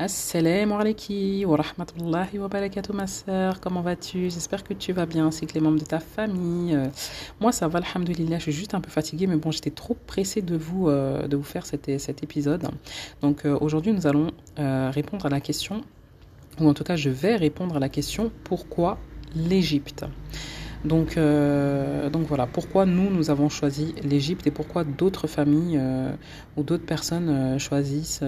Assalamu alaikum wa rahmatullahi wa barakatuh ma soeur, comment vas-tu? J'espère que tu vas bien ainsi que les membres de ta famille. Euh, moi ça va, alhamdoulilah, je suis juste un peu fatiguée mais bon j'étais trop pressée de vous, euh, faire cet, cet épisode. Donc euh, aujourd'hui nous allons répondre à la question, ou en tout cas je vais répondre à la question pourquoi l'Égypte? Donc, euh, donc voilà, pourquoi nous, nous avons choisi l'Égypte et pourquoi d'autres familles euh, ou d'autres personnes euh, choisissent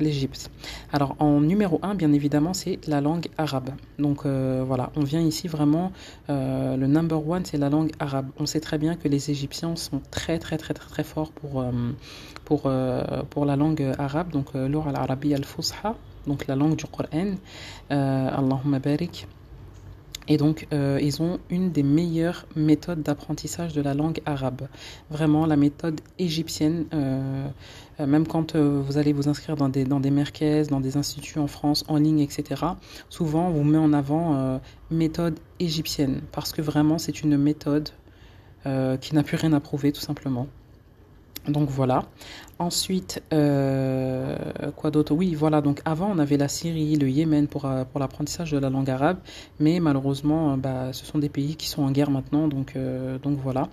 l'Égypte. Alors en numéro un, bien évidemment, c'est la langue arabe. Donc voilà, on vient ici vraiment, le number one, c'est la langue arabe. On sait très bien que les Égyptiens sont très très très très très forts pour, pour, pour la langue arabe, donc l'or al-arabi al-fusha, donc la langue du Coran. Allahumma barik. Et donc, euh, ils ont une des meilleures méthodes d'apprentissage de la langue arabe. Vraiment, la méthode égyptienne, euh, euh, même quand vous allez vous inscrire dans des, dans dans des instituts en France, en ligne, etc., souvent, on vous met en avant méthode égyptienne, parce que vraiment, c'est une méthode qui n'a plus rien à prouver, tout simplement. Donc voilà. Ensuite, euh, quoi d'autre? Oui, voilà. Donc avant, on avait la Syrie, le Yémen pour, euh, l'apprentissage de la langue arabe, mais malheureusement, euh, bah, ce sont des pays qui sont en guerre maintenant, donc, donc voilà.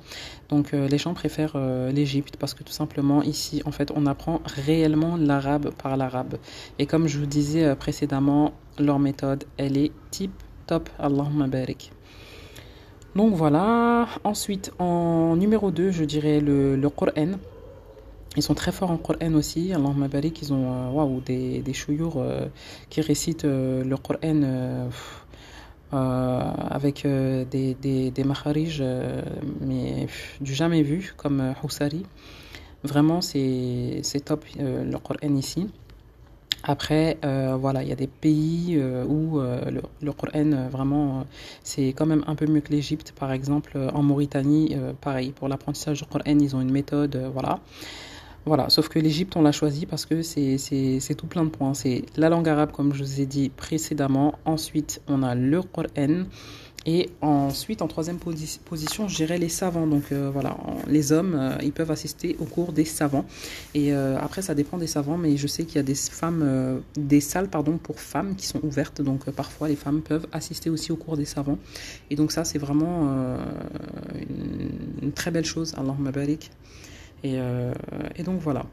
Donc les gens préfèrent l'Égypte parce que tout simplement ici, en fait, on apprend réellement l'arabe par l'arabe. Et comme je vous disais précédemment, leur méthode, elle est tip top. Allahumma barik. Donc voilà. Ensuite, en numéro 2, je dirais le, le Coran. Ils sont très forts en Coran aussi. Allah barik, ils ont euh, waouh, des, des chouyours euh, qui récitent euh, le Coran avec des, des, des makharij, mais du jamais vu, comme Houssari. Vraiment, c'est top le Coran ici. Après, voilà, il y a des pays où le, le, Coran, vraiment, c'est quand même un peu mieux que l'Égypte. Par exemple, en Mauritanie, pareil, pour l'apprentissage du Coran, ils ont une méthode, voilà. Voilà, sauf que l'Égypte, on l'a choisi parce que c'est tout plein de points. C'est la langue arabe, comme je vous ai dit précédemment. Ensuite, on a le Coran. Et ensuite, en troisième position, je dirais les savants. Donc euh, voilà, les hommes, euh, ils peuvent assister au cours des savants. Et euh, après, ça dépend des savants, mais je sais qu'il y a des femmes, des salles pardon pour femmes qui sont ouvertes. Donc parfois, les femmes peuvent assister aussi au cours des savants. Et donc ça, c'est vraiment une, une, très belle chose. Allahumma barik. Euh, et, donc voilà.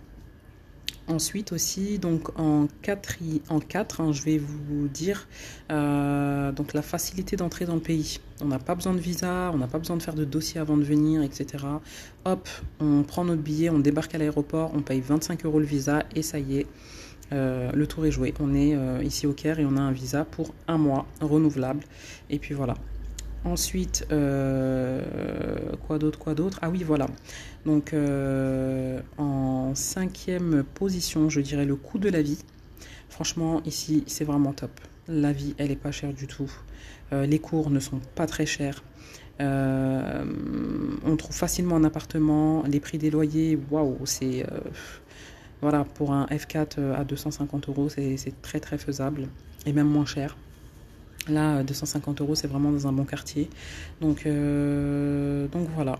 Ensuite aussi, donc en 4, en 4 hein, je vais vous dire euh, donc la facilité d'entrer dans le pays. On n'a pas besoin de visa, on n'a pas besoin de faire de dossier avant de venir, etc. Hop, on prend notre billet, on débarque à l'aéroport, on paye 25 euros le visa et ça y est, euh, le tour est joué. On est ici au Caire et on a un visa pour un mois renouvelable. Et puis voilà. Ensuite, euh, quoi d'autre, quoi d'autre? Ah oui, voilà. Donc, euh, en cinquième position, je dirais le coût de la vie. Franchement, ici, c'est vraiment top. La vie, elle est pas chère du tout. Euh, les cours ne sont pas très chers. on trouve facilement un appartement. Les prix des loyers, waouh, c'est voilà pour un F4 à 250 euros, c'est très très faisable et même moins cher. Là, 250 euros, c'est vraiment dans un bon quartier. Donc, euh, donc voilà.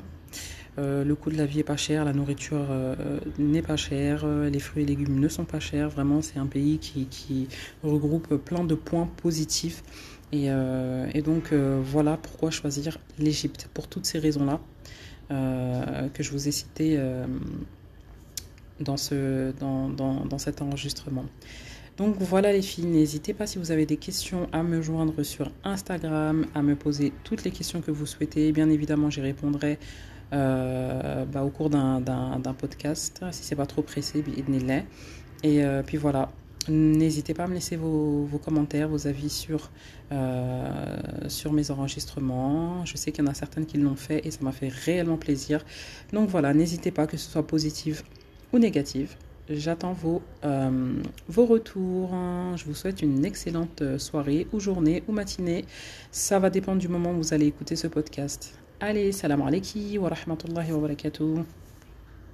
Euh, le coût de la vie est pas cher, la nourriture euh, n'est pas chère, les fruits et légumes ne sont pas chers. Vraiment, c'est un pays qui, regroupe plein de points positifs. Et, donc, voilà pourquoi choisir l'Égypte. Pour toutes ces raisons-là que je vous ai citées dans, ce, dans, dans cet enregistrement. Donc voilà les filles, n'hésitez pas si vous avez des questions à me joindre sur Instagram, à me poser toutes les questions que vous souhaitez. Bien évidemment, j'y répondrai euh, bah, au cours d'un podcast, si c'est pas trop pressé, Et euh, puis voilà, n'hésitez pas à me laisser vos, commentaires, vos avis sur, euh, sur mes enregistrements. Je sais qu'il y en a certaines qui l'ont fait et ça m'a fait réellement plaisir. Donc voilà, n'hésitez pas que ce soit positif ou négatif. J'attends vos, euh, vos retours. Je vous souhaite une excellente euh, soirée ou journée ou matinée. Ça va dépendre du moment où vous allez écouter ce podcast. Allez, salam alaikum wa rahmatullahi wa barakatuh.